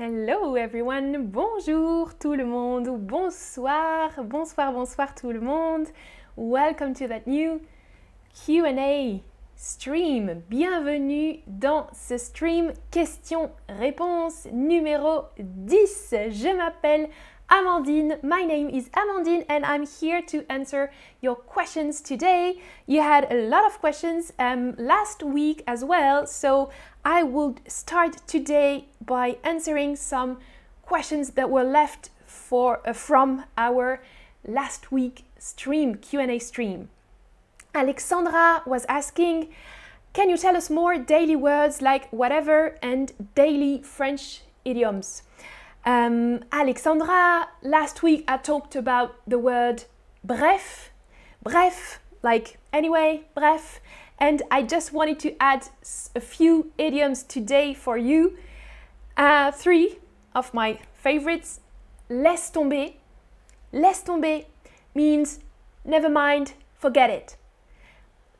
Hello everyone, bonjour tout le monde, ou bonsoir, bonsoir, bonsoir tout le monde. Welcome to that new QA stream. Bienvenue dans ce stream questions-réponses numéro 10. Je m'appelle Amandine. My name is Amandine and I'm here to answer your questions today. You had a lot of questions um, last week as well, so I will start today by answering some questions that were left for uh, from our last week stream Q&A stream. Alexandra was asking, can you tell us more daily words like whatever and daily French idioms? Um, Alexandra, last week I talked about the word bref, bref, like anyway, bref, and I just wanted to add a few idioms today for you. Uh, three of my favorites. Laisse tomber. Laisse tomber means never mind, forget it.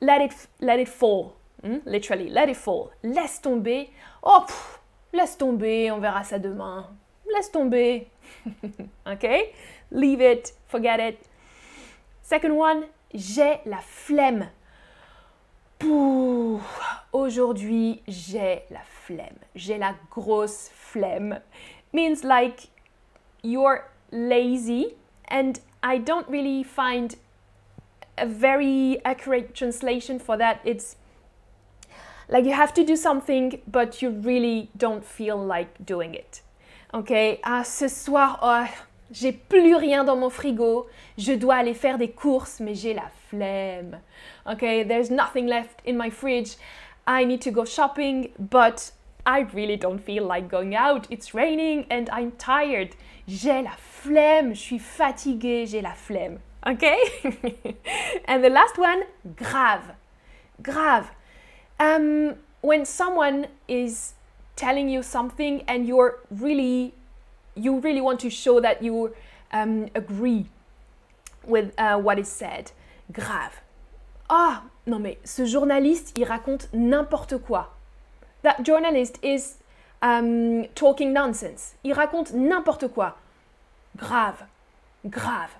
Let it, let it fall. Hmm? Literally, let it fall. Laisse tomber. Oh, pff, laisse tomber, on verra ça demain. Laisse tomber. okay? Leave it, forget it. Second one, j'ai la flemme. Pouh, aujourd'hui, j'ai la flemme. J'ai la grosse flemme. Means like you're lazy and I don't really find a very accurate translation for that. It's like you have to do something but you really don't feel like doing it. Ok, ah, ce soir, oh, j'ai plus rien dans mon frigo, je dois aller faire des courses, mais j'ai la flemme. Okay, there's nothing left in my fridge. I need to go shopping, but I really don't feel like going out. It's raining and I'm tired. J'ai la flemme, je suis fatiguée, j'ai la flemme. Okay? and the last one, grave. Grave. Um, when someone is telling you something and you're really you really want to show that you um, agree with uh, what is said. Grave. Ah, non mais ce journaliste, il raconte n'importe quoi. That journalist is um, talking nonsense. Il raconte n'importe quoi. Grave. Grave.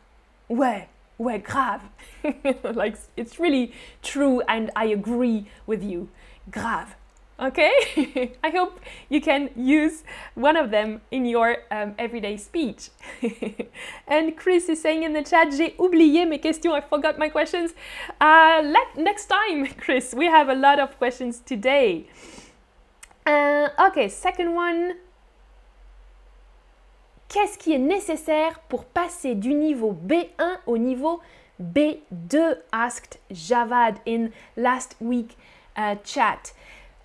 Ouais. Ouais, grave. like it's really true and I agree with you. Grave. Okay? I hope you can use one of them in your um, everyday speech. and Chris is saying in the chat, j'ai oublié mes questions, I forgot my questions. Uh, let, next time, Chris, we have a lot of questions today. Uh, okay, second one. Qu'est-ce qui est nécessaire pour passer du niveau B1 au niveau B2? asked Javad in last week uh, chat.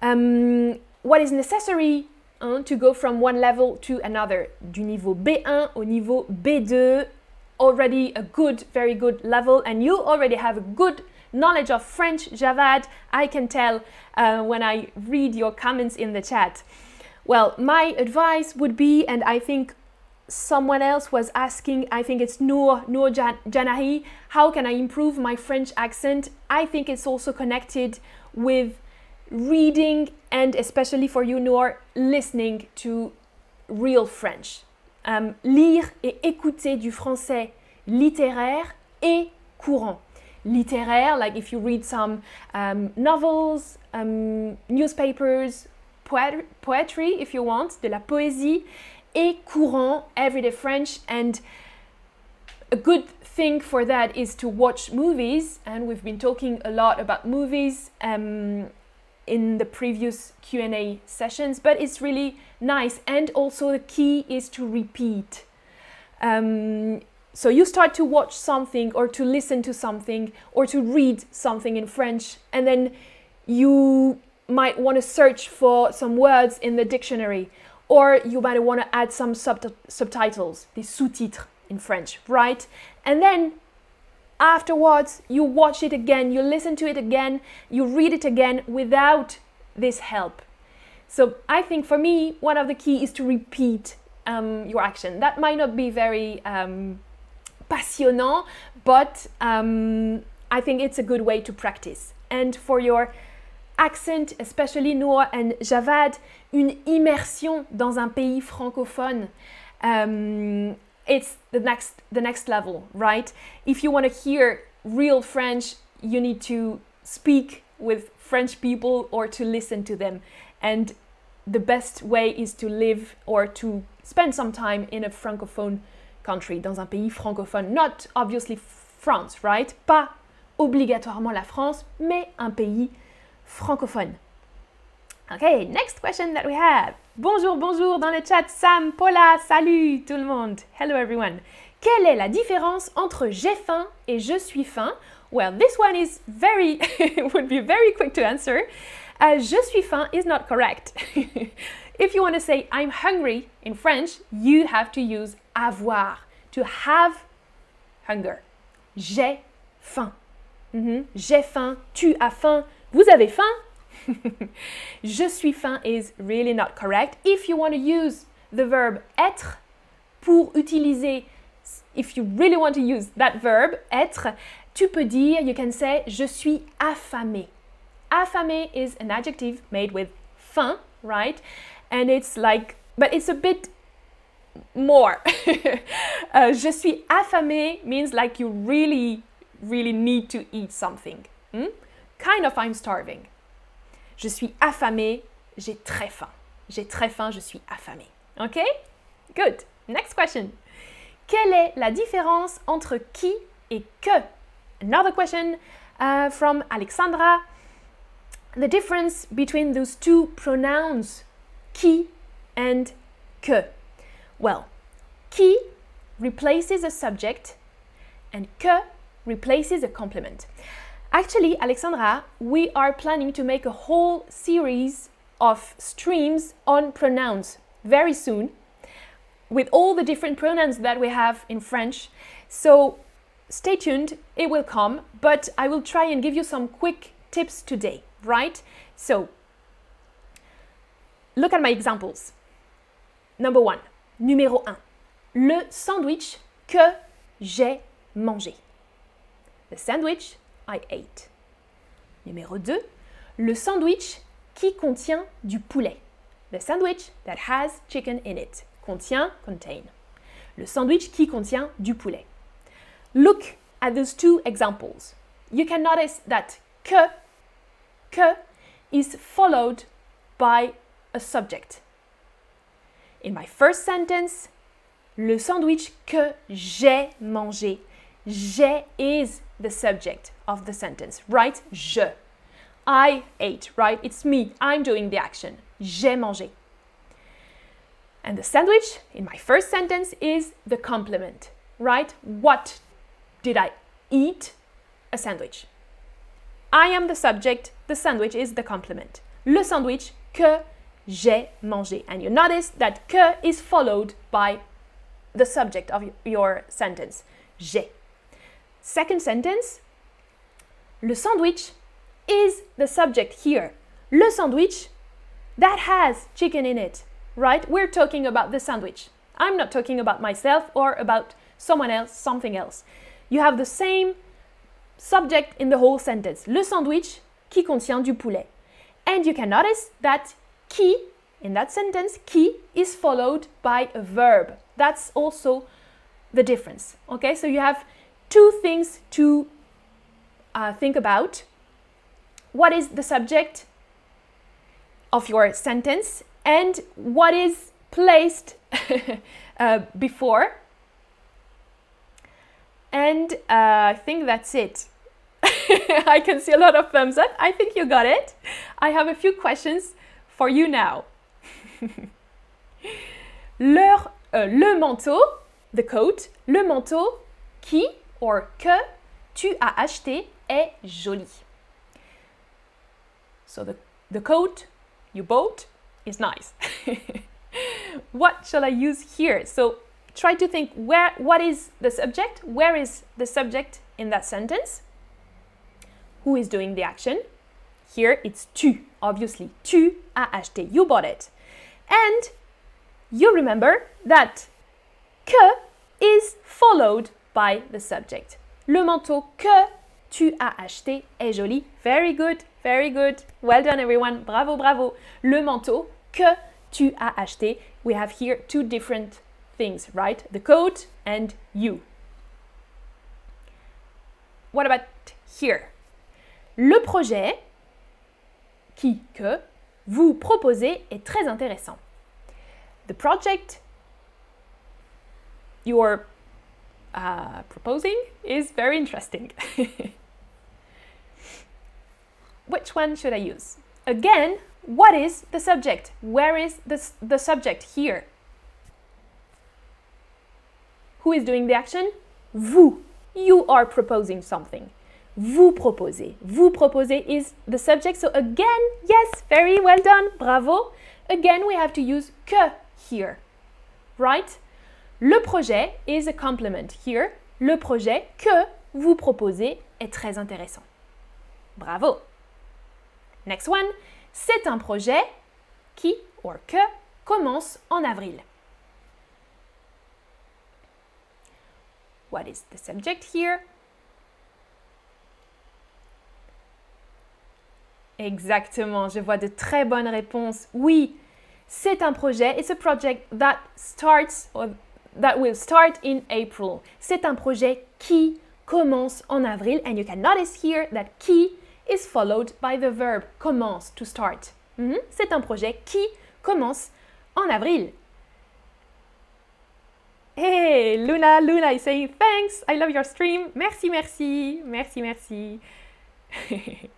Um, what is necessary hein, to go from one level to another? Du niveau B1 au niveau B2, already a good, very good level, and you already have a good knowledge of French, Javad. I can tell uh, when I read your comments in the chat. Well, my advice would be, and I think someone else was asking, I think it's Noor, Noor Jan- Janahi, how can I improve my French accent? I think it's also connected with reading and especially for you Noor, listening to real French. Um, lire et écouter du français littéraire et courant. Littéraire, like if you read some um, novels, um, newspapers, poet poetry if you want, de la poésie, et courant, everyday French. And a good thing for that is to watch movies, and we've been talking a lot about movies. Um, in the previous Q&A sessions, but it's really nice. And also the key is to repeat. Um, so you start to watch something or to listen to something or to read something in French, and then you might want to search for some words in the dictionary, or you might want to add some sub- subtitles, des sous-titres in French, right? And then afterwards you watch it again, you listen to it again, you read it again without this help. So I think for me, one of the key is to repeat um, your action. That might not be very um, passionnant, but um, I think it's a good way to practice. And for your accent, especially Noor and Javad, une immersion dans un pays francophone. It's the next the next level, right? If you want to hear real French, you need to speak with French people or to listen to them. And the best way is to live or to spend some time in a francophone country, dans un pays francophone. Not obviously France, right? Pas obligatoirement la France, mais un pays francophone. Okay, next question that we have. Bonjour, bonjour dans le chat. Sam, Paula, salut tout le monde. Hello everyone. Quelle est la différence entre j'ai faim et je suis faim? Well, this one is very, would be very quick to answer. Uh, je suis faim is not correct. if you want to say I'm hungry in French, you have to use avoir, to have hunger. J'ai faim. Mm -hmm. J'ai faim, tu as faim, vous avez faim? je suis faim is really not correct. If you want to use the verb être pour utiliser, if you really want to use that verb, être, tu peux dire, you can say, je suis affamé. Affamé is an adjective made with faim, right? And it's like, but it's a bit more. uh, je suis affamé means like you really, really need to eat something. Hmm? Kind of I'm starving. Je suis affamé, j'ai très faim. J'ai très faim, je suis affamé. OK? Good. Next question. Quelle est la différence entre qui et que? Another question uh, from Alexandra. The difference between those two pronouns, qui and que. Well, qui replaces a subject and que replaces a complement. Actually, Alexandra, we are planning to make a whole series of streams on pronouns very soon with all the different pronouns that we have in French. So stay tuned, it will come, but I will try and give you some quick tips today, right? So look at my examples. Number one, numéro un, le sandwich que j'ai mangé. The sandwich I ate. Numéro 2, le sandwich qui contient du poulet. The sandwich that has chicken in it. Contient, contain. Le sandwich qui contient du poulet. Look at those two examples. You can notice that que, que is followed by a subject. In my first sentence, le sandwich que j'ai mangé. J'ai is the subject of the sentence, right? Je. I ate, right? It's me. I'm doing the action. J'ai mangé. And the sandwich in my first sentence is the complement, right? What did I eat? A sandwich. I am the subject, the sandwich is the complement. Le sandwich que j'ai mangé. And you notice that que is followed by the subject of your sentence. J'ai. Second sentence, le sandwich is the subject here. Le sandwich that has chicken in it, right? We're talking about the sandwich. I'm not talking about myself or about someone else, something else. You have the same subject in the whole sentence. Le sandwich qui contient du poulet. And you can notice that qui in that sentence, qui is followed by a verb. That's also the difference. Okay, so you have two things to uh, think about. What is the subject of your sentence and what is placed uh, before? And uh, I think that's it. I can see a lot of thumbs up. I think you got it. I have a few questions for you now. Leur, euh, le manteau, the coat, le manteau qui or que tu as acheté est joli. So the, the coat you bought is nice. what shall I use here? So try to think where what is the subject? Where is the subject in that sentence? Who is doing the action? Here it's tu, obviously. Tu as acheté. You bought it. And you remember that que is followed by the subject. Le manteau que tu as acheté est joli. Very good. Very good. Well done, everyone. Bravo, bravo. Le manteau que tu as acheté. We have here two different things, right? The coat and you. What about here? Le projet qui, que vous proposez est très intéressant. The project you're uh, proposing is very interesting. Which one should I use? Again, what is the subject? Where is the, the subject here? Who is doing the action? Vous. You are proposing something. Vous proposez. Vous proposez is the subject. So again, yes, very well done. Bravo. Again, we have to use que here. Right? Le projet is a complement here. Le projet que vous proposez est très intéressant. Bravo. Next one. C'est un projet qui, or que, commence en avril. What is the subject here? Exactement, je vois de très bonnes réponses. Oui, c'est un projet. It's a project that starts that will start in April. C'est un projet qui commence en avril and you can notice here that qui is followed by the verb commence to start. -hmm. C'est un projet qui commence en avril. Hey, Luna, Luna is saying thanks. I love your stream. Merci, merci. Merci, merci.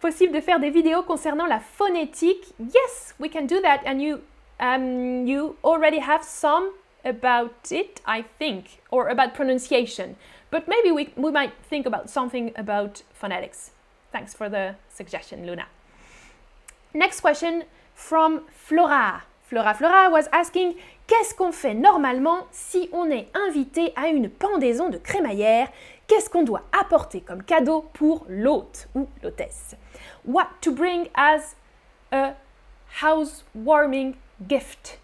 Possible de faire des vidéos concernant la phonétique? Yes, we can do that. And you, um, you already have some about it, I think, or about pronunciation. But maybe we, we might think about something about phonetics. Thanks for the suggestion, Luna. Next question from Flora. Flora Flora was asking Qu'est-ce qu'on fait normalement si on est invité à une pendaison de crémaillère Qu'est-ce qu'on doit apporter comme cadeau pour l'hôte ou l'hôtesse What to bring as a housewarming gift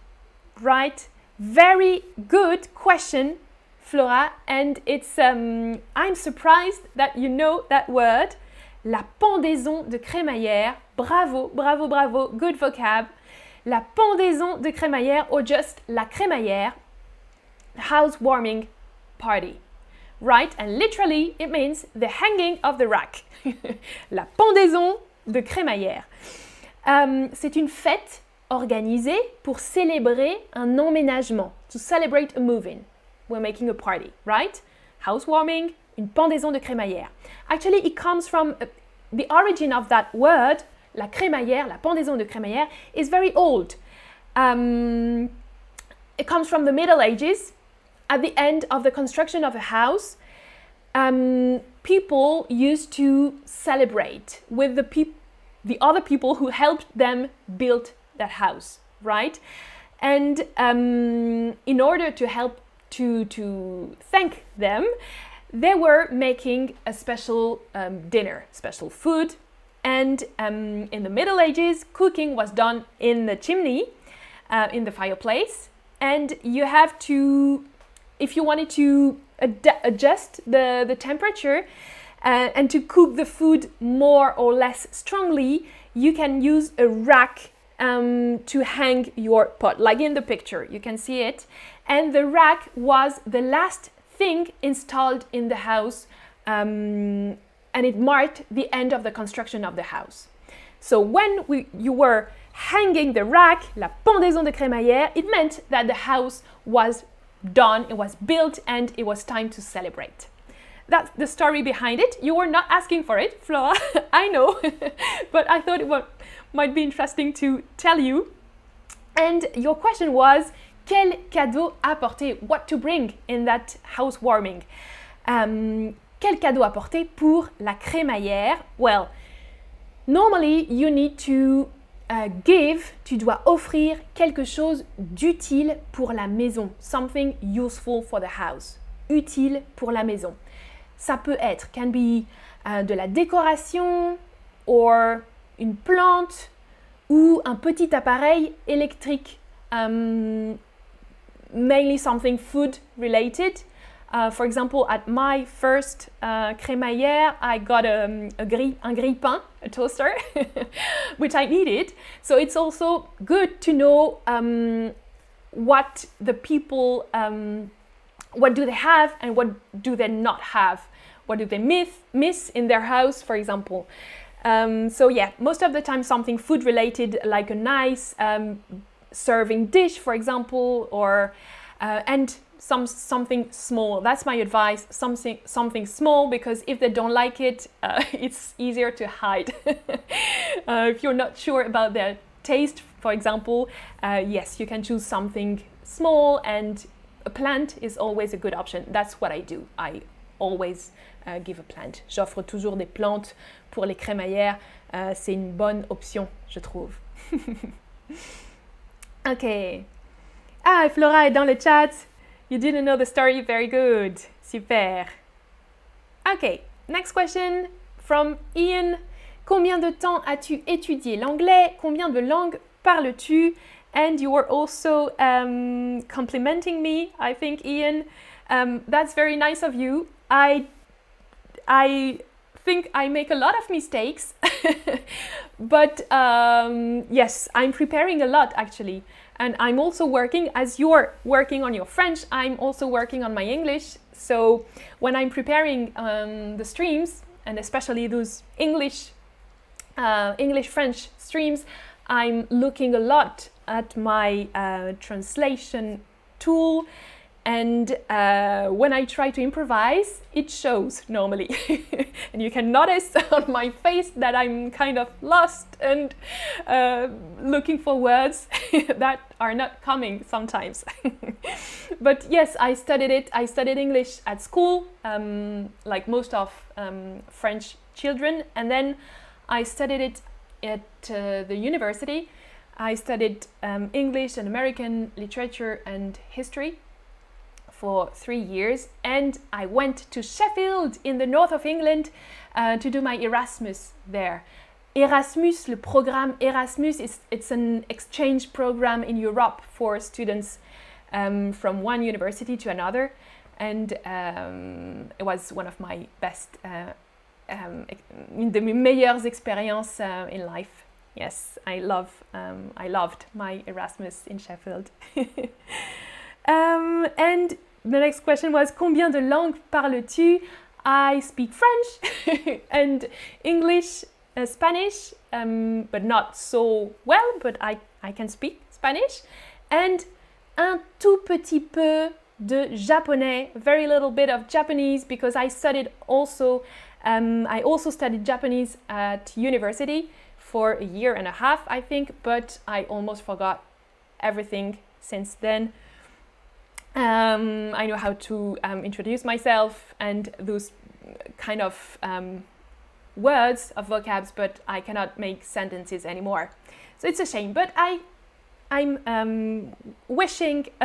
Right? Very good question, Flora, and it's um, I'm surprised that you know that word. La pendaison de crémaillère. Bravo, bravo, bravo. Good vocab la pendaison de crémaillère or just la crémaillère, housewarming party. Right? And literally, it means the hanging of the rack. la pendaison de crémaillère. Um, c'est une fête organisée pour célébrer un emménagement. To celebrate a moving. We're making a party, right? Housewarming, une pendaison de crémaillère. Actually, it comes from uh, the origin of that word la crémaillère, la pendaison de crémaillère, is very old. Um, it comes from the Middle Ages. At the end of the construction of a house, um, people used to celebrate with the the other people who helped them build that house, right? And um, in order to help to to thank them, they were making a special um, dinner, special food, and um, in the Middle Ages, cooking was done in the chimney, uh, in the fireplace. And you have to, if you wanted to ad adjust the, the temperature uh, and to cook the food more or less strongly, you can use a rack um, to hang your pot, like in the picture. You can see it. And the rack was the last thing installed in the house um, and it marked the end of the construction of the house. So when we, you were hanging the rack, la pendaison de crémaillère, it meant that the house was done, it was built, and it was time to celebrate. That's the story behind it. You were not asking for it, Flora, I know, but I thought it would, might be interesting to tell you. And your question was, quel cadeau apporter, what to bring in that housewarming? Um, quel cadeau apporter pour la crémaillère? Well, normally you need to uh, give, tu dois offrir quelque chose d'utile pour la maison. Something useful for the house. Utile pour la maison. Ça peut être, can be uh, de la décoration, or une plante, ou un petit appareil électrique. Um, mainly something food related. Uh, for example, at my first uh, crémaillère, I got a, a grille, un grille-pain, a toaster, which I needed. So it's also good to know um, what the people, um, what do they have and what do they not have. What do they miss, miss in their house, for example. Um, so yeah, most of the time something food related, like a nice um, serving dish, for example, or uh, and some something small. That's my advice. Something something small because if they don't like it, uh, it's easier to hide. uh, if you're not sure about their taste, for example, uh, yes, you can choose something small, and a plant is always a good option. That's what I do. I always uh, give a plant. J'offre toujours des plantes pour les crémaillères. Uh, c'est une bonne option, je trouve. ok. Ah, Flora est dans le chat. You didn't know the story? Very good. Super. Okay, next question from Ian. Combien de temps as-tu étudié l'anglais? Combien de langues parles-tu? And you were also um, complimenting me, I think, Ian. Um, that's very nice of you. I, I think I make a lot of mistakes, but um, yes, I'm preparing a lot actually. And I'm also working, as you're working on your French, I'm also working on my English. So when I'm preparing um, the streams, and especially those English, uh, English French streams, I'm looking a lot at my uh, translation tool and uh, when I try to improvise, it shows normally. and you can notice on my face that I'm kind of lost and uh, looking for words that are not coming sometimes. but yes, I studied it. I studied English at school, um, like most of um, French children. And then I studied it at uh, the university. I studied um, English and American literature and history for three years and I went to Sheffield in the north of England uh, to do my Erasmus there. Erasmus, le programme Erasmus, is it's an exchange program in Europe for students um, from one university to another, and um, it was one of my best, uh, um, une de mes meilleures expériences uh, in life. Yes, I love, um, I loved my Erasmus in Sheffield. Um, and the next question was Combien de langues parles-tu? I speak French and English, uh, Spanish, um, but not so well, but I, I can speak Spanish. And un tout petit peu de japonais, very little bit of Japanese because I studied also, um, I also studied Japanese at university for a year and a half, I think, but I almost forgot everything since then. Um, I know how to um, introduce myself and those kind of um, words of vocabs, but I cannot make sentences anymore. So it's a shame, but I, I'm um, wishing,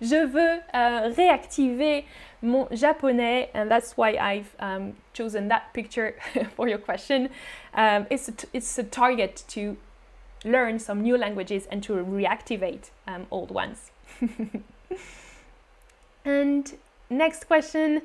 je veux uh, réactiver mon japonais, and that's why I've um, chosen that picture for your question. Um, it's, a it's a target to learn some new languages and to reactivate old ones. And next question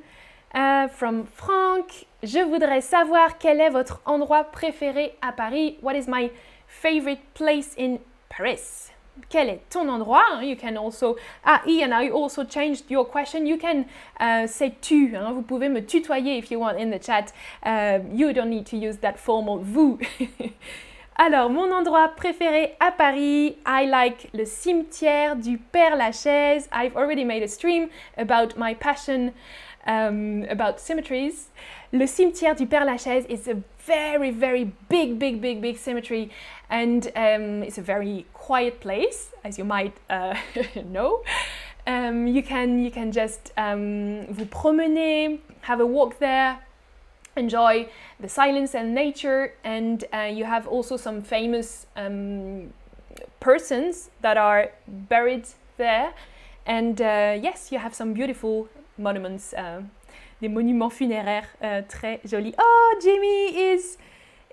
uh, from Frank. Je voudrais savoir quel est votre endroit préféré à Paris. What is my favorite place in Paris? Quel est ton endroit? You can also. Ah, Ian, I also changed your question. You can uh, say tu. Hein? Vous pouvez me tutoyer if you want in the chat. Uh, you don't need to use that formal vous. Alors, mon endroit préféré à Paris, I like le cimetière du Père Lachaise. I've already made a stream about my passion um, about cemeteries. Le cimetière du Père Lachaise is a very, very big, big, big, big cemetery, and um, it's a very quiet place, as you might uh, know. Um, you can you can just um, vous promener, have a walk there, enjoy the silence and nature and uh, you have also some famous um, persons that are buried there. And uh, yes you have some beautiful monuments uh, des monuments funéraires uh, très jolis. Oh Jimmy is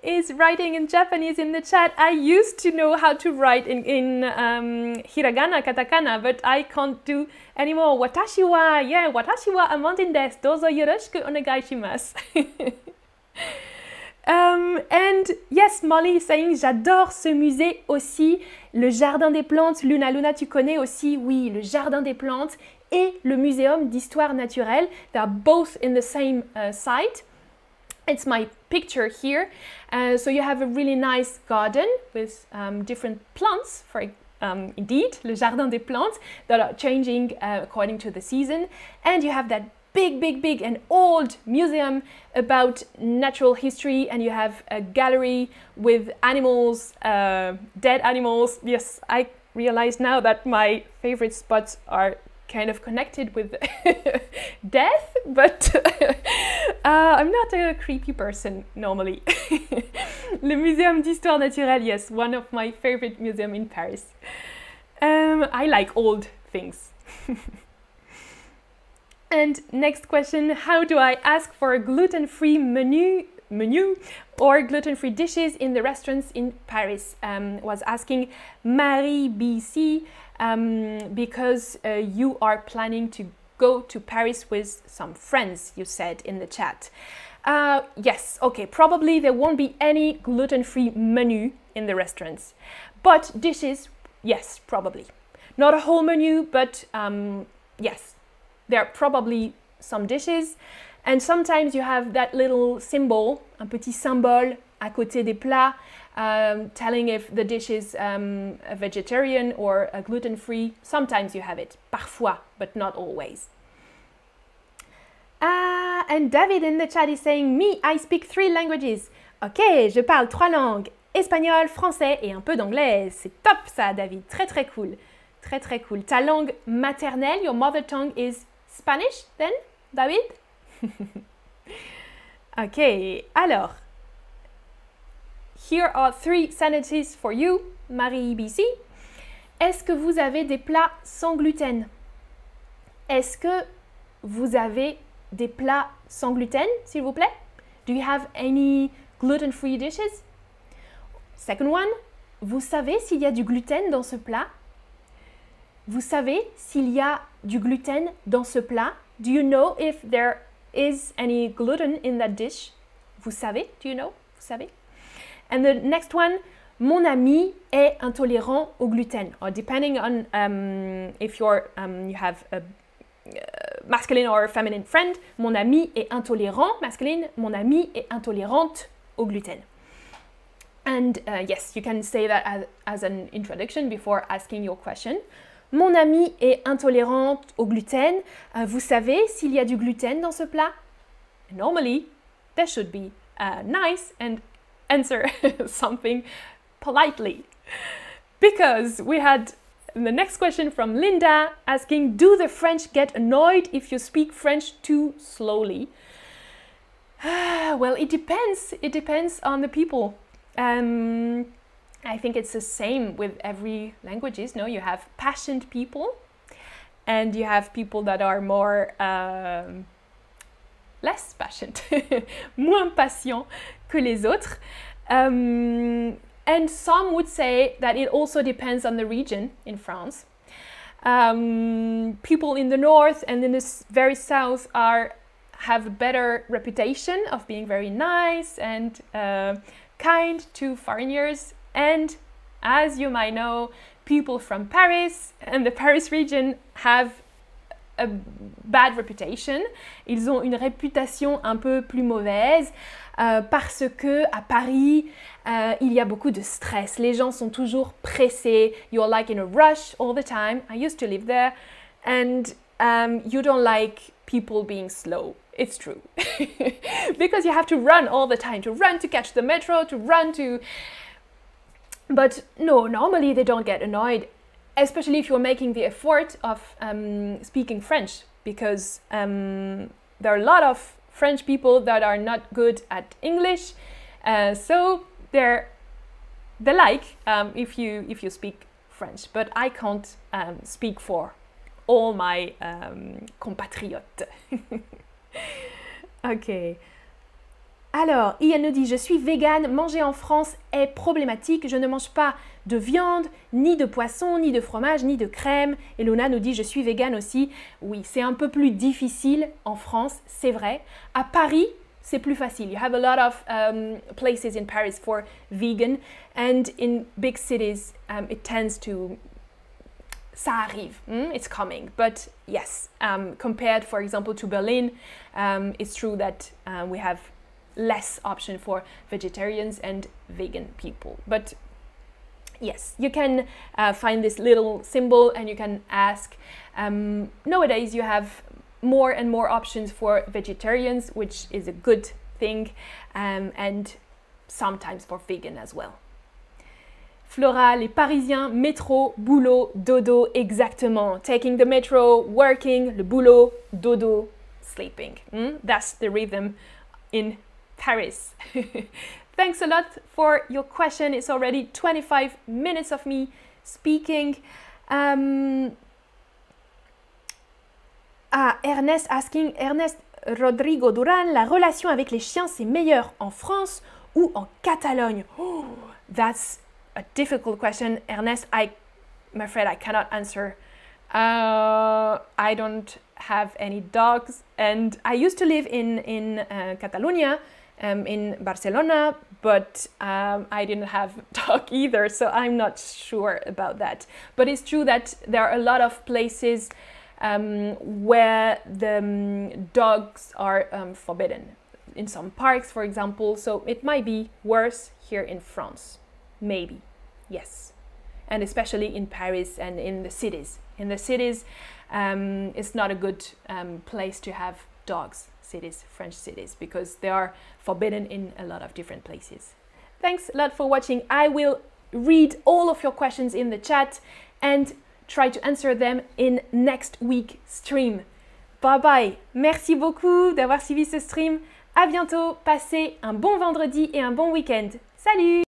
is writing in Japanese in the chat. I used to know how to write in, in um, hiragana, katakana, but I can't do anymore. Watashi wa, yeah, watashi wa amandin desu. Dozo yoroshiku onegai shimasu. Um, and yes, Molly is saying j'adore ce musée aussi. Le jardin des plantes, Luna Luna, tu connais aussi, oui, le jardin des plantes et le muséum d'histoire naturelle. They are both in the same uh, site. It's my picture here. Uh, so you have a really nice garden with um, different plants, for um, indeed, le jardin des plantes that are changing uh, according to the season. And you have that big, big, big and old museum about natural history, and you have a gallery with animals, uh, dead animals. Yes, I realize now that my favorite spots are kind of connected with death, but uh, I'm not a creepy person normally. Le Muséum d'Histoire Naturelle, yes, one of my favorite museums in Paris. Um, I like old things. and next question, how do I ask for a gluten-free menu menu or gluten-free dishes in the restaurants in Paris? Um, was asking Marie BC um, because uh, you are planning to go to Paris with some friends, you said in the chat. Uh, yes, okay, probably there won't be any gluten free menu in the restaurants, but dishes, yes, probably. Not a whole menu, but um, yes, there are probably some dishes. And sometimes you have that little symbol, un petit symbole à côté des plats um, telling if the dish is um, a vegetarian or a gluten free. Sometimes you have it, parfois, but not always. Ah, and David in the chat is saying, Me, I speak three languages. Ok, je parle trois langues espagnol, français et un peu d'anglais. C'est top ça, David. Très très cool. Très très cool. Ta langue maternelle, your mother tongue is Spanish, then, David? ok, alors, Here are three sentences for you, Marie BC. Est-ce que vous avez des plats sans gluten? Est-ce que vous avez des plats sans gluten, s'il vous plaît? Do you have any gluten-free dishes? Second one, vous savez s'il y a du gluten dans ce plat? Vous savez s'il y a du gluten dans ce plat? Do you know if there is any gluten in that dish? Vous savez? Do you know? Vous savez? And the next one, mon ami est intolérant au gluten. Or depending on um, if you're, um, you have a uh, masculine or feminine friend, mon ami est intolérant, masculine, mon ami est intolérante au gluten. And uh, yes, you can say that as, as an introduction before asking your question. Mon ami est intolérante au gluten. Uh, vous savez s'il y a du gluten dans ce plat? Normally, there should be uh, nice and answer something politely. Because we had the next question from Linda asking Do the French get annoyed if you speak French too slowly? well, it depends. It depends on the people. Um, I think it's the same with every languages. No, you have passionate people, and you have people that are more um, less passionate, moins patient que les autres. Um, and some would say that it also depends on the region in France. Um, people in the north and in the very south are have a better reputation of being very nice and uh, kind to foreigners. And as you might know, people from Paris and the Paris region have a bad reputation. Ils ont une réputation un peu plus mauvaise euh, parce que à Paris, euh, il y a beaucoup de stress. Les gens sont toujours pressés. You're like in a rush all the time. I used to live there, and um, you don't like people being slow. It's true. because you have to run all the time, to run to catch the metro, to run to. But no, normally they don't get annoyed especially if you're making the effort of um, speaking French, because um, there are a lot of French people that are not good at English, uh, so they're they like um, if you if you speak French. But I can't um, speak for all my um, compatriotes. okay. Alors, Ian nous dit, je suis végane, manger en France est problématique, je ne mange pas de viande, ni de poisson, ni de fromage, ni de crème. Et Luna nous dit, je suis végane aussi. Oui, c'est un peu plus difficile en France, c'est vrai. À Paris, c'est plus facile. You have a lot of um, places in Paris for vegan, and in big cities, um, it tends to ça arrive, mm? it's coming. But yes, um, compared, for example, to Berlin, um, it's true that uh, we have less option for vegetarians and vegan people. But yes, you can uh, find this little symbol and you can ask. Um, nowadays, you have more and more options for vegetarians, which is a good thing, um, and sometimes for vegan as well. Flora, les Parisiens, métro, boulot, dodo, exactement. Taking the metro, working, le boulot, dodo, sleeping. Mm? That's the rhythm in Paris. Thanks a lot for your question. It's already 25 minutes of me speaking. Um, ah, Ernest asking, Ernest Rodrigo Duran, la relation avec les chiens, c'est meilleur en France ou en Catalogne? Oh, that's a difficult question, Ernest. I, I'm afraid I cannot answer. Uh, I don't have any dogs, and I used to live in in uh, Catalonia, um, in Barcelona, but um, I didn't have dog either, so I'm not sure about that. But it's true that there are a lot of places um, where the um, dogs are um, forbidden. In some parks, for example, so it might be worse here in France. Maybe, yes. And especially in Paris and in the cities. In the cities, um, it's not a good place to have dogs, cities, French cities, because they are forbidden in a lot of different places. Thanks a lot for watching. I will read all of your questions in the chat and try to answer them in next week stream. Bye bye. Merci beaucoup d'avoir suivi ce stream. À bientôt. Passez un bon vendredi et un bon week-end. Salut